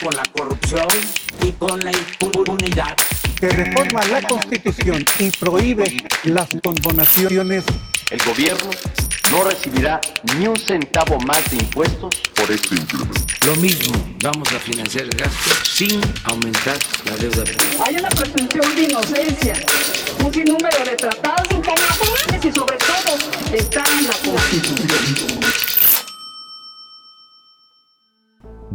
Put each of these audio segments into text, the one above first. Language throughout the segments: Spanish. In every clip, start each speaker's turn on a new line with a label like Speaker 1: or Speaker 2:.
Speaker 1: con la corrupción y con la impunidad.
Speaker 2: Que reforma la Constitución y prohíbe las condonaciones.
Speaker 3: El gobierno no recibirá ni un centavo más de impuestos por este incremento.
Speaker 1: Lo mismo, vamos a financiar el gasto sin aumentar la deuda.
Speaker 4: Hay una presunción de inocencia, un sinnúmero de tratados internacionales y sobre todo está la Constitución.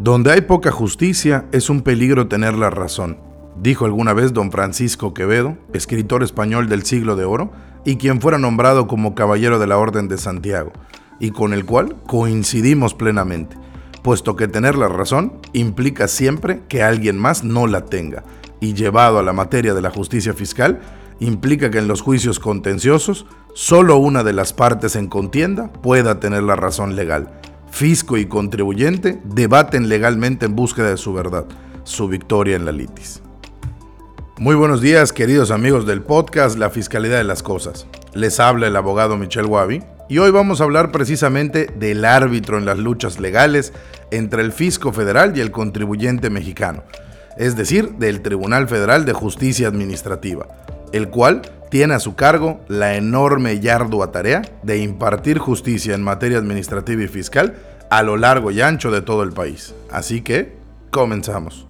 Speaker 5: Donde hay poca justicia es un peligro tener la razón, dijo alguna vez don Francisco Quevedo, escritor español del siglo de oro, y quien fuera nombrado como Caballero de la Orden de Santiago, y con el cual coincidimos plenamente, puesto que tener la razón implica siempre que alguien más no la tenga, y llevado a la materia de la justicia fiscal, implica que en los juicios contenciosos, solo una de las partes en contienda pueda tener la razón legal. Fisco y contribuyente debaten legalmente en búsqueda de su verdad, su victoria en la litis. Muy buenos días, queridos amigos del podcast La Fiscalidad de las Cosas. Les habla el abogado Michel Wabi y hoy vamos a hablar precisamente del árbitro en las luchas legales entre el fisco federal y el contribuyente mexicano, es decir, del Tribunal Federal de Justicia Administrativa, el cual tiene a su cargo la enorme y ardua tarea de impartir justicia en materia administrativa y fiscal a lo largo y ancho de todo el país. Así que, comenzamos.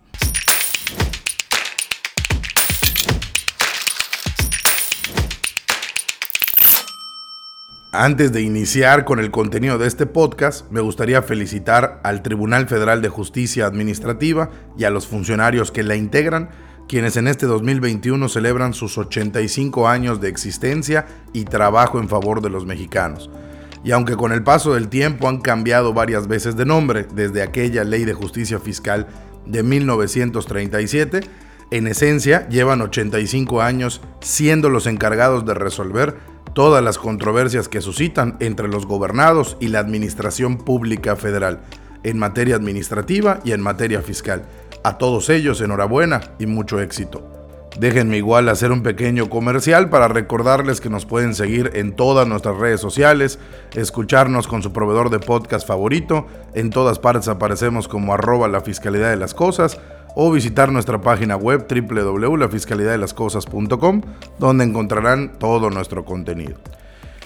Speaker 5: Antes de iniciar con el contenido de este podcast, me gustaría felicitar al Tribunal Federal de Justicia Administrativa y a los funcionarios que la integran, quienes en este 2021 celebran sus 85 años de existencia y trabajo en favor de los mexicanos. Y aunque con el paso del tiempo han cambiado varias veces de nombre, desde aquella ley de justicia fiscal de 1937, en esencia llevan 85 años siendo los encargados de resolver todas las controversias que suscitan entre los gobernados y la administración pública federal, en materia administrativa y en materia fiscal. A todos ellos enhorabuena y mucho éxito. Déjenme igual hacer un pequeño comercial para recordarles que nos pueden seguir en todas nuestras redes sociales, escucharnos con su proveedor de podcast favorito, en todas partes aparecemos como arroba la fiscalidad de las cosas, o visitar nuestra página web www.lafiscalidadelascosas.com donde encontrarán todo nuestro contenido.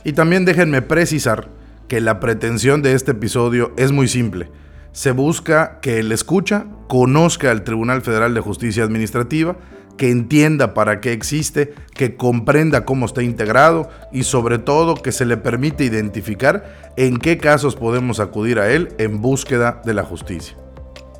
Speaker 5: Y también déjenme precisar que la pretensión de este episodio es muy simple. Se busca que el escucha conozca al Tribunal Federal de Justicia Administrativa, que entienda para qué existe, que comprenda cómo está integrado y sobre todo que se le permite identificar en qué casos podemos acudir a él en búsqueda de la justicia.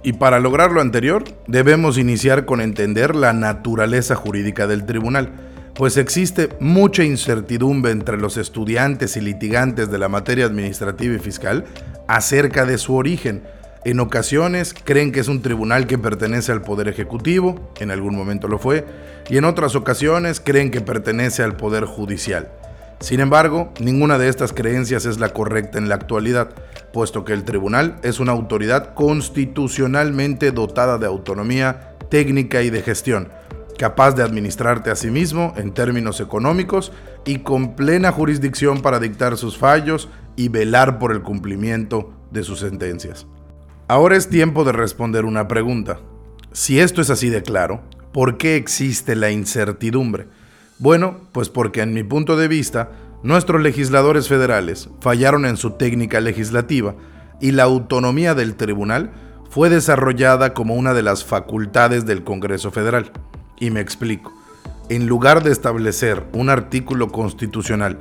Speaker 5: Y para lograr lo anterior, debemos iniciar con entender la naturaleza jurídica del tribunal, pues existe mucha incertidumbre entre los estudiantes y litigantes de la materia administrativa y fiscal acerca de su origen. En ocasiones creen que es un tribunal que pertenece al Poder Ejecutivo, en algún momento lo fue, y en otras ocasiones creen que pertenece al Poder Judicial. Sin embargo, ninguna de estas creencias es la correcta en la actualidad, puesto que el tribunal es una autoridad constitucionalmente dotada de autonomía técnica y de gestión, capaz de administrarte a sí mismo en términos económicos y con plena jurisdicción para dictar sus fallos y velar por el cumplimiento de sus sentencias. Ahora es tiempo de responder una pregunta. Si esto es así de claro, ¿por qué existe la incertidumbre? Bueno, pues porque en mi punto de vista, nuestros legisladores federales fallaron en su técnica legislativa y la autonomía del tribunal fue desarrollada como una de las facultades del Congreso Federal. Y me explico. En lugar de establecer un artículo constitucional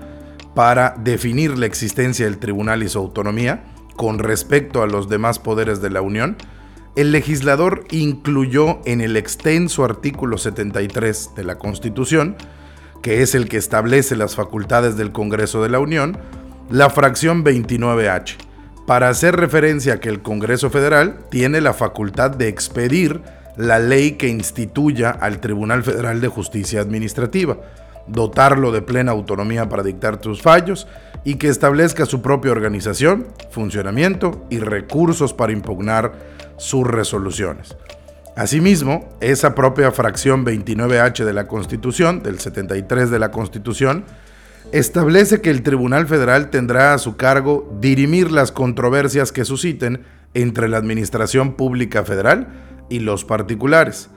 Speaker 5: para definir la existencia del tribunal y su autonomía con respecto a los demás poderes de la Unión, el legislador incluyó en el extenso artículo 73 de la Constitución que es el que establece las facultades del Congreso de la Unión, la fracción 29H, para hacer referencia a que el Congreso Federal tiene la facultad de expedir la ley que instituya al Tribunal Federal de Justicia Administrativa, dotarlo de plena autonomía para dictar sus fallos y que establezca su propia organización, funcionamiento y recursos para impugnar sus resoluciones. Asimismo, esa propia fracción 29H de la Constitución, del 73 de la Constitución, establece que el Tribunal Federal tendrá a su cargo dirimir las controversias que susciten entre la Administración Pública Federal y los particulares,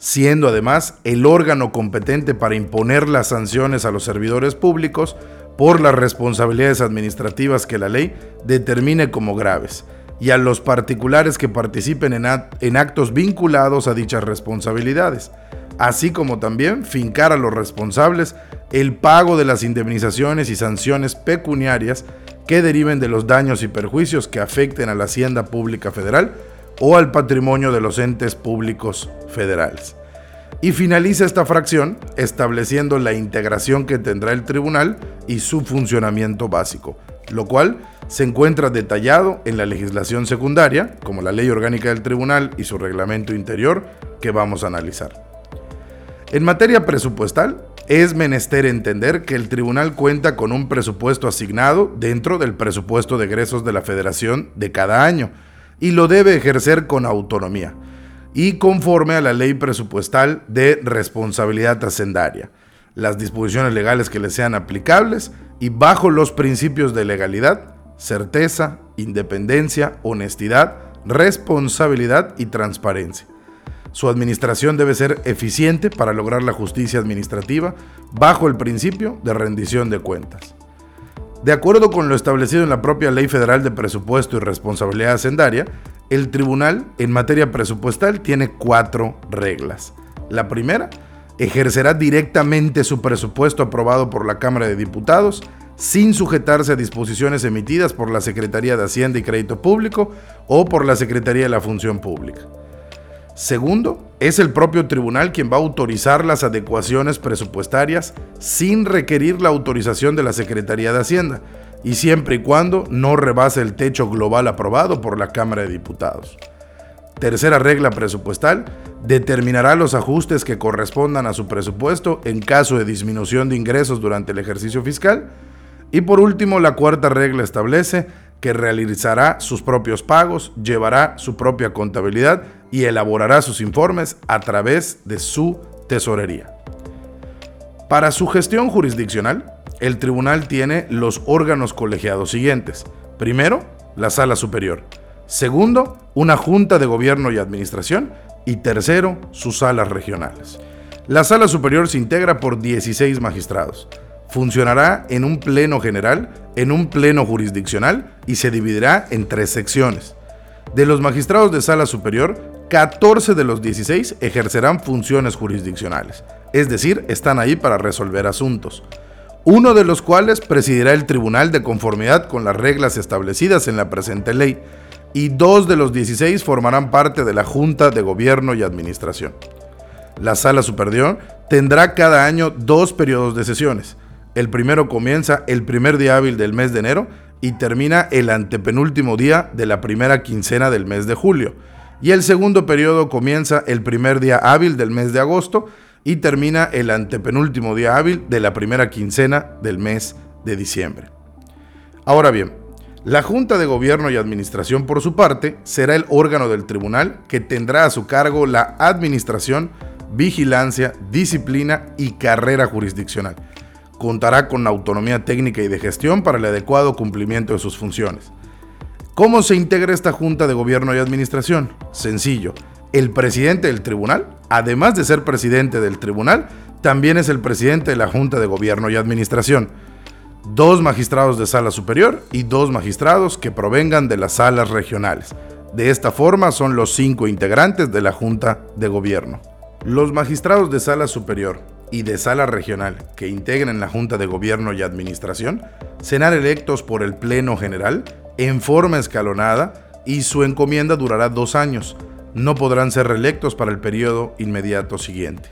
Speaker 5: siendo además el órgano competente para imponer las sanciones a los servidores públicos por las responsabilidades administrativas que la ley determine como graves y a los particulares que participen en, actos vinculados a dichas responsabilidades, así como también fincar a los responsables el pago de las indemnizaciones y sanciones pecuniarias que deriven de los daños y perjuicios que afecten a la hacienda pública federal o al patrimonio de los entes públicos federales. Y finaliza esta fracción estableciendo la integración que tendrá el tribunal y su funcionamiento básico, lo cual se encuentra detallado en la legislación secundaria, como la ley orgánica del tribunal y su reglamento interior, que vamos a analizar. En materia presupuestal, es menester entender que el tribunal cuenta con un presupuesto asignado dentro del presupuesto de egresos de la federación de cada año y lo debe ejercer con autonomía y conforme a la ley presupuestal de responsabilidad hacendaria, las disposiciones legales que le sean aplicables y bajo los principios de legalidad, certeza, independencia, honestidad, responsabilidad y transparencia. Su administración debe ser eficiente para lograr la justicia administrativa bajo el principio de rendición de cuentas. De acuerdo con lo establecido en la propia Ley Federal de Presupuesto y Responsabilidad Hacendaria, el tribunal en materia presupuestal tiene cuatro reglas. La primera, ejercerá directamente su presupuesto aprobado por la Cámara de Diputados sin sujetarse a disposiciones emitidas por la Secretaría de Hacienda y Crédito Público o por la Secretaría de la Función Pública. Segundo, es el propio tribunal quien va a autorizar las adecuaciones presupuestarias sin requerir la autorización de la Secretaría de Hacienda y siempre y cuando no rebase el techo global aprobado por la Cámara de Diputados. Tercera regla presupuestal, determinará los ajustes que correspondan a su presupuesto en caso de disminución de ingresos durante el ejercicio fiscal y por último, la cuarta regla establece que realizará sus propios pagos, llevará su propia contabilidad y elaborará sus informes a través de su tesorería. Para su gestión jurisdiccional, el tribunal tiene los órganos colegiados siguientes. Primero, la sala superior. Segundo, una junta de gobierno y administración. Y tercero, sus salas regionales. La sala superior se integra por 16 magistrados funcionará en un pleno general, en un pleno jurisdiccional y se dividirá en tres secciones. De los magistrados de sala superior, 14 de los 16 ejercerán funciones jurisdiccionales, es decir, están ahí para resolver asuntos, uno de los cuales presidirá el tribunal de conformidad con las reglas establecidas en la presente ley, y dos de los 16 formarán parte de la Junta de Gobierno y Administración. La Sala Superior tendrá cada año dos periodos de sesiones, el primero comienza el primer día hábil del mes de enero y termina el antepenúltimo día de la primera quincena del mes de julio. Y el segundo periodo comienza el primer día hábil del mes de agosto y termina el antepenúltimo día hábil de la primera quincena del mes de diciembre. Ahora bien, la Junta de Gobierno y Administración, por su parte, será el órgano del tribunal que tendrá a su cargo la administración, vigilancia, disciplina y carrera jurisdiccional contará con autonomía técnica y de gestión para el adecuado cumplimiento de sus funciones. ¿Cómo se integra esta Junta de Gobierno y Administración? Sencillo. El presidente del tribunal, además de ser presidente del tribunal, también es el presidente de la Junta de Gobierno y Administración. Dos magistrados de sala superior y dos magistrados que provengan de las salas regionales. De esta forma son los cinco integrantes de la Junta de Gobierno. Los magistrados de sala superior y de sala regional que integren la Junta de Gobierno y Administración serán electos por el Pleno General en forma escalonada y su encomienda durará dos años. No podrán ser reelectos para el periodo inmediato siguiente.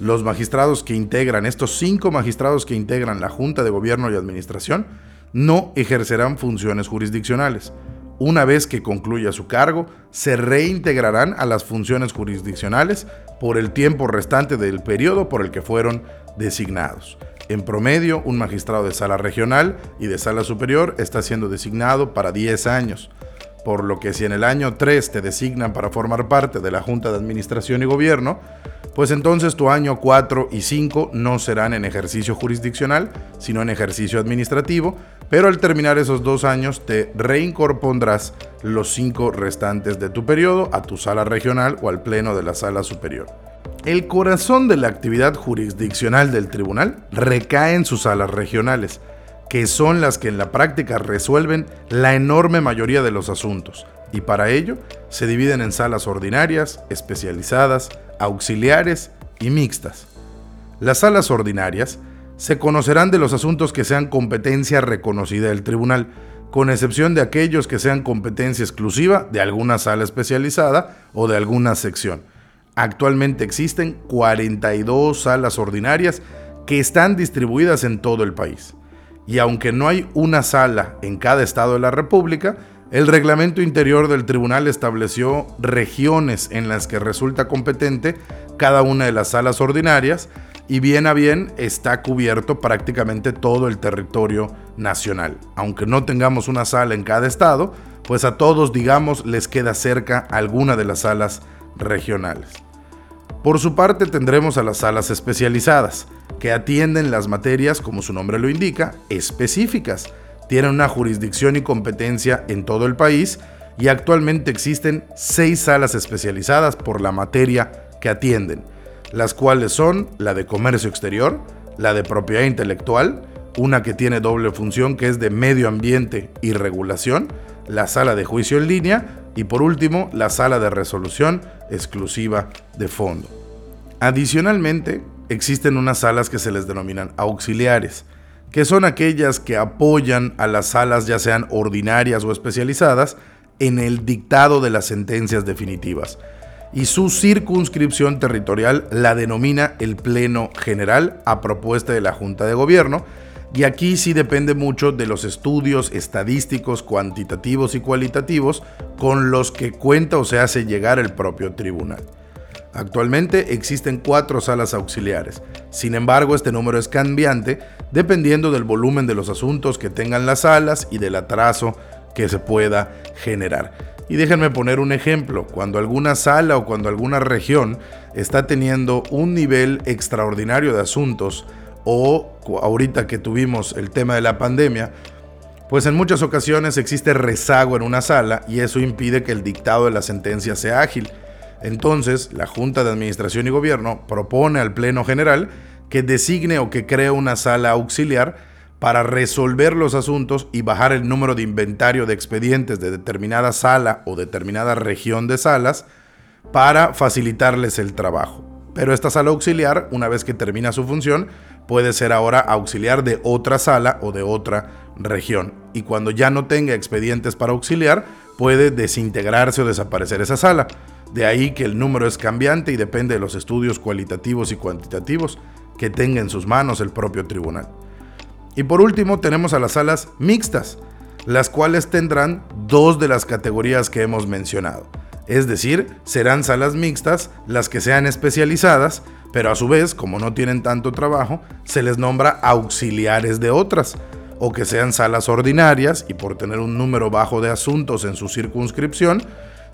Speaker 5: Los magistrados que integran, estos cinco magistrados que integran la Junta de Gobierno y Administración, no ejercerán funciones jurisdiccionales. Una vez que concluya su cargo, se reintegrarán a las funciones jurisdiccionales por el tiempo restante del periodo por el que fueron designados. En promedio, un magistrado de sala regional y de sala superior está siendo designado para 10 años, por lo que si en el año 3 te designan para formar parte de la Junta de Administración y Gobierno, pues entonces tu año 4 y 5 no serán en ejercicio jurisdiccional, sino en ejercicio administrativo, pero al terminar esos dos años te reincorpondrás los cinco restantes de tu periodo a tu sala regional o al pleno de la sala superior. El corazón de la actividad jurisdiccional del tribunal recae en sus salas regionales, que son las que en la práctica resuelven la enorme mayoría de los asuntos, y para ello se dividen en salas ordinarias, especializadas, auxiliares y mixtas. Las salas ordinarias se conocerán de los asuntos que sean competencia reconocida del tribunal, con excepción de aquellos que sean competencia exclusiva de alguna sala especializada o de alguna sección. Actualmente existen 42 salas ordinarias que están distribuidas en todo el país. Y aunque no hay una sala en cada estado de la República, el reglamento interior del tribunal estableció regiones en las que resulta competente cada una de las salas ordinarias y bien a bien está cubierto prácticamente todo el territorio nacional. Aunque no tengamos una sala en cada estado, pues a todos, digamos, les queda cerca alguna de las salas regionales. Por su parte tendremos a las salas especializadas, que atienden las materias, como su nombre lo indica, específicas. Tienen una jurisdicción y competencia en todo el país y actualmente existen seis salas especializadas por la materia que atienden las cuales son la de comercio exterior, la de propiedad intelectual, una que tiene doble función que es de medio ambiente y regulación, la sala de juicio en línea y por último la sala de resolución exclusiva de fondo. Adicionalmente, existen unas salas que se les denominan auxiliares, que son aquellas que apoyan a las salas ya sean ordinarias o especializadas en el dictado de las sentencias definitivas y su circunscripción territorial la denomina el Pleno General a propuesta de la Junta de Gobierno. Y aquí sí depende mucho de los estudios estadísticos, cuantitativos y cualitativos con los que cuenta o se hace llegar el propio tribunal. Actualmente existen cuatro salas auxiliares. Sin embargo, este número es cambiante dependiendo del volumen de los asuntos que tengan las salas y del atraso que se pueda generar. Y déjenme poner un ejemplo, cuando alguna sala o cuando alguna región está teniendo un nivel extraordinario de asuntos o ahorita que tuvimos el tema de la pandemia, pues en muchas ocasiones existe rezago en una sala y eso impide que el dictado de la sentencia sea ágil. Entonces, la Junta de Administración y Gobierno propone al Pleno General que designe o que cree una sala auxiliar para resolver los asuntos y bajar el número de inventario de expedientes de determinada sala o determinada región de salas para facilitarles el trabajo. Pero esta sala auxiliar, una vez que termina su función, puede ser ahora auxiliar de otra sala o de otra región. Y cuando ya no tenga expedientes para auxiliar, puede desintegrarse o desaparecer esa sala. De ahí que el número es cambiante y depende de los estudios cualitativos y cuantitativos que tenga en sus manos el propio tribunal. Y por último tenemos a las salas mixtas, las cuales tendrán dos de las categorías que hemos mencionado. Es decir, serán salas mixtas las que sean especializadas, pero a su vez, como no tienen tanto trabajo, se les nombra auxiliares de otras, o que sean salas ordinarias y por tener un número bajo de asuntos en su circunscripción,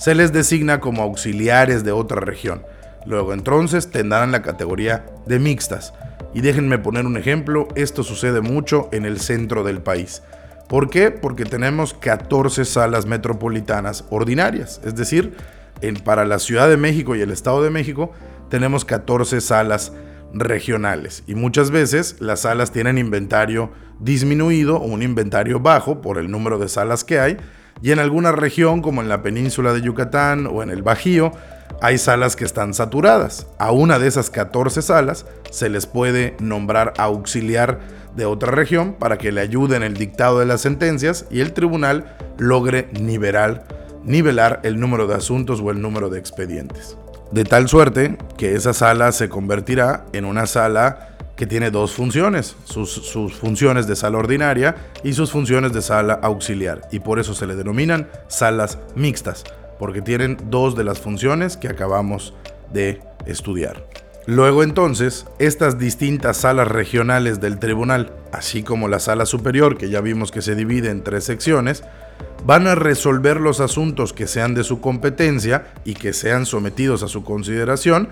Speaker 5: se les designa como auxiliares de otra región. Luego entonces tendrán la categoría de mixtas. Y déjenme poner un ejemplo, esto sucede mucho en el centro del país. ¿Por qué? Porque tenemos 14 salas metropolitanas ordinarias, es decir, en, para la Ciudad de México y el Estado de México tenemos 14 salas regionales y muchas veces las salas tienen inventario disminuido o un inventario bajo por el número de salas que hay y en alguna región como en la península de Yucatán o en el Bajío hay salas que están saturadas. A una de esas 14 salas se les puede nombrar auxiliar de otra región para que le ayude en el dictado de las sentencias y el tribunal logre nivelar, nivelar el número de asuntos o el número de expedientes. De tal suerte que esa sala se convertirá en una sala que tiene dos funciones, sus, funciones de sala ordinaria y sus funciones de sala auxiliar, y por eso se le denominan salas mixtas porque tienen dos de las funciones que acabamos de estudiar. Luego entonces, estas distintas salas regionales del tribunal, así como la sala superior, que ya vimos que se divide en tres secciones, van a resolver los asuntos que sean de su competencia y que sean sometidos a su consideración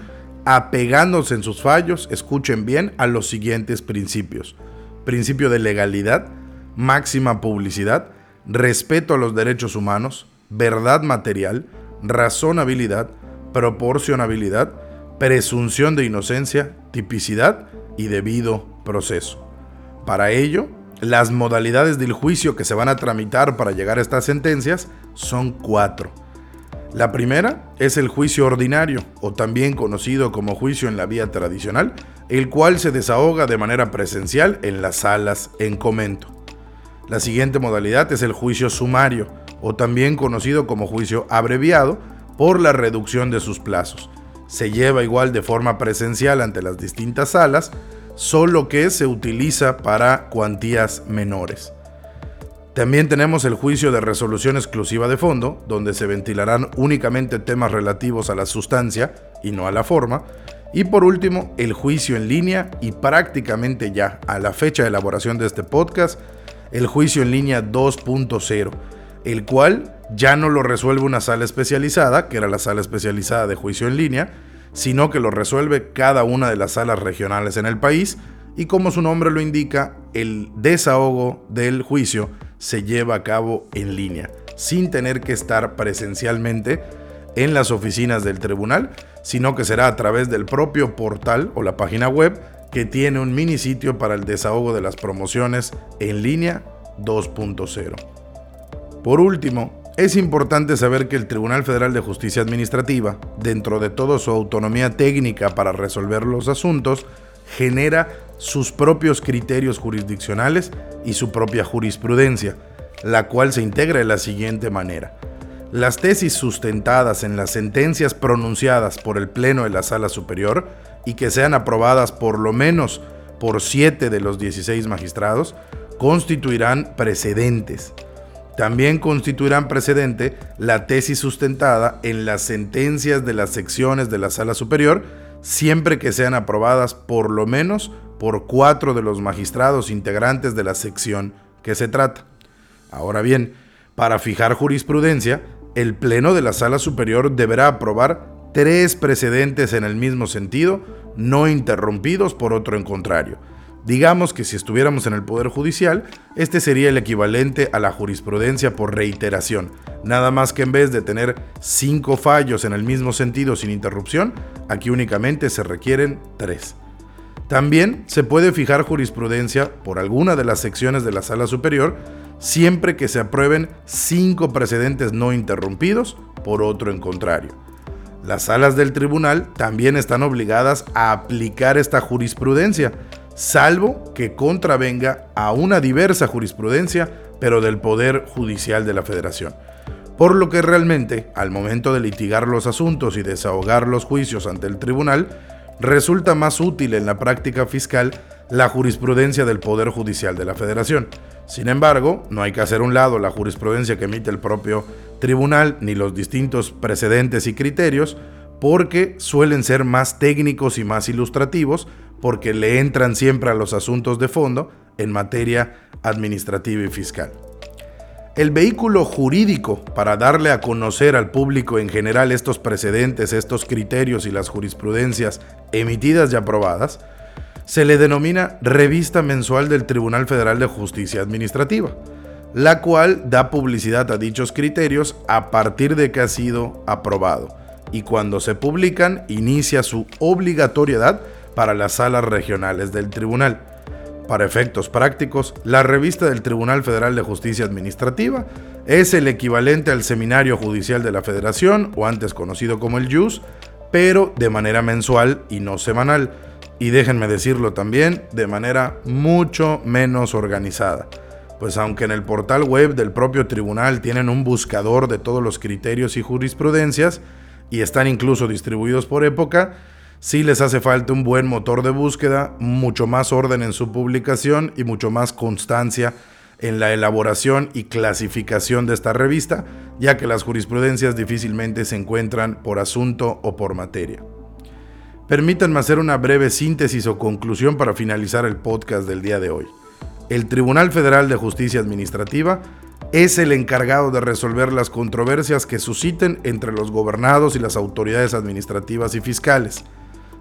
Speaker 5: apegándose en sus fallos, escuchen bien, a los siguientes principios. Principio de legalidad, máxima publicidad, respeto a los derechos humanos, verdad material, razonabilidad, proporcionabilidad, presunción de inocencia, tipicidad y debido proceso. Para ello, las modalidades del juicio que se van a tramitar para llegar a estas sentencias son cuatro. La primera es el juicio ordinario, o también conocido como juicio en la vía tradicional, el cual se desahoga de manera presencial en las salas en comento. La siguiente modalidad es el juicio sumario, o también conocido como juicio abreviado, por la reducción de sus plazos. Se lleva igual de forma presencial ante las distintas salas, solo que se utiliza para cuantías menores. También tenemos el juicio de resolución exclusiva de fondo, donde se ventilarán únicamente temas relativos a la sustancia y no a la forma. Y por último, el juicio en línea y prácticamente ya a la fecha de elaboración de este podcast, el juicio en línea 2.0, el cual ya no lo resuelve una sala especializada, que era la sala especializada de juicio en línea, sino que lo resuelve cada una de las salas regionales en el país y como su nombre lo indica, el desahogo del juicio se lleva a cabo en línea, sin tener que estar presencialmente en las oficinas del tribunal, sino que será a través del propio portal o la página web que tiene un mini sitio para el desahogo de las promociones en línea 2.0. Por último, es importante saber que el Tribunal Federal de Justicia Administrativa, dentro de toda su autonomía técnica para resolver los asuntos, genera sus propios criterios jurisdiccionales y su propia jurisprudencia, la cual se integra de la siguiente manera. Las tesis sustentadas en las sentencias pronunciadas por el Pleno de la Sala Superior y que sean aprobadas por lo menos por siete de los 16 magistrados constituirán precedentes. También constituirán precedente la tesis sustentada en las sentencias de las secciones de la Sala Superior siempre que sean aprobadas por lo menos por cuatro de los magistrados integrantes de la sección que se trata. Ahora bien, para fijar jurisprudencia, el Pleno de la Sala Superior deberá aprobar tres precedentes en el mismo sentido, no interrumpidos por otro en contrario. Digamos que si estuviéramos en el Poder Judicial, este sería el equivalente a la jurisprudencia por reiteración, nada más que en vez de tener cinco fallos en el mismo sentido sin interrupción, aquí únicamente se requieren tres. También se puede fijar jurisprudencia por alguna de las secciones de la sala superior siempre que se aprueben cinco precedentes no interrumpidos por otro en contrario. Las salas del tribunal también están obligadas a aplicar esta jurisprudencia, salvo que contravenga a una diversa jurisprudencia, pero del Poder Judicial de la Federación. Por lo que realmente, al momento de litigar los asuntos y desahogar los juicios ante el tribunal, resulta más útil en la práctica fiscal la jurisprudencia del Poder Judicial de la Federación. Sin embargo, no hay que hacer un lado la jurisprudencia que emite el propio tribunal ni los distintos precedentes y criterios, porque suelen ser más técnicos y más ilustrativos, porque le entran siempre a los asuntos de fondo en materia administrativa y fiscal. El vehículo jurídico para darle a conocer al público en general estos precedentes, estos criterios y las jurisprudencias emitidas y aprobadas, se le denomina Revista Mensual del Tribunal Federal de Justicia Administrativa, la cual da publicidad a dichos criterios a partir de que ha sido aprobado y cuando se publican inicia su obligatoriedad para las salas regionales del tribunal. Para efectos prácticos, la revista del Tribunal Federal de Justicia Administrativa es el equivalente al Seminario Judicial de la Federación, o antes conocido como el JUS, pero de manera mensual y no semanal, y déjenme decirlo también, de manera mucho menos organizada. Pues aunque en el portal web del propio tribunal tienen un buscador de todos los criterios y jurisprudencias, y están incluso distribuidos por época, sí les hace falta un buen motor de búsqueda, mucho más orden en su publicación y mucho más constancia en la elaboración y clasificación de esta revista, ya que las jurisprudencias difícilmente se encuentran por asunto o por materia. Permítanme hacer una breve síntesis o conclusión para finalizar el podcast del día de hoy. El Tribunal Federal de Justicia Administrativa es el encargado de resolver las controversias que susciten entre los gobernados y las autoridades administrativas y fiscales,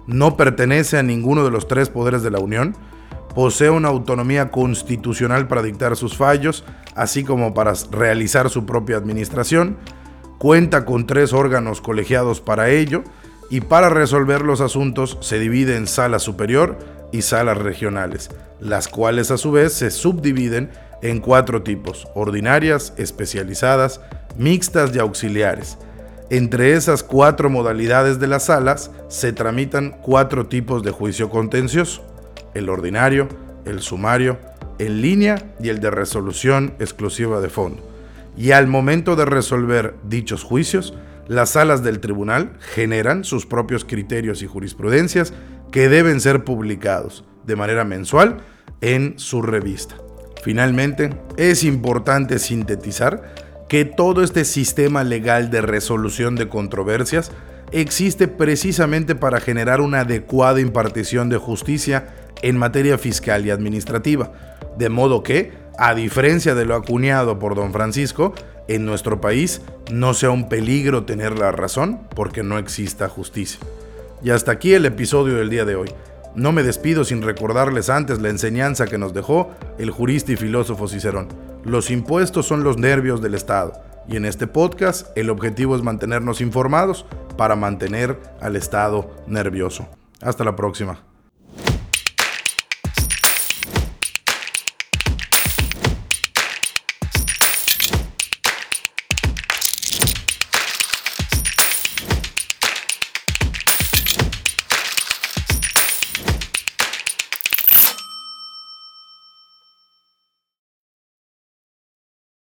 Speaker 5: no pertenece a ninguno de los tres poderes de la Unión, posee una autonomía constitucional para dictar sus fallos, así como para realizar su propia administración, cuenta con tres órganos colegiados para ello, y para resolver los asuntos se divide en sala superior y salas regionales, las cuales a su vez se subdividen en cuatro tipos, ordinarias, especializadas, mixtas y auxiliares. Entre esas cuatro modalidades de las salas se tramitan cuatro tipos de juicio contencioso, el ordinario, el sumario, en línea y el de resolución exclusiva de fondo. Y al momento de resolver dichos juicios, las salas del tribunal generan sus propios criterios y jurisprudencias que deben ser publicados de manera mensual en su revista. Finalmente, es importante sintetizar que todo este sistema legal de resolución de controversias existe precisamente para generar una adecuada impartición de justicia en materia fiscal y administrativa, de modo que, a diferencia de lo acuñado por don Francisco, en nuestro país no sea un peligro tener la razón porque no exista justicia. Y hasta aquí el episodio del día de hoy. No me despido sin recordarles antes la enseñanza que nos dejó el jurista y filósofo Cicerón. Los impuestos son los nervios del Estado y en este podcast el objetivo es mantenernos informados para mantener al Estado nervioso. Hasta la próxima.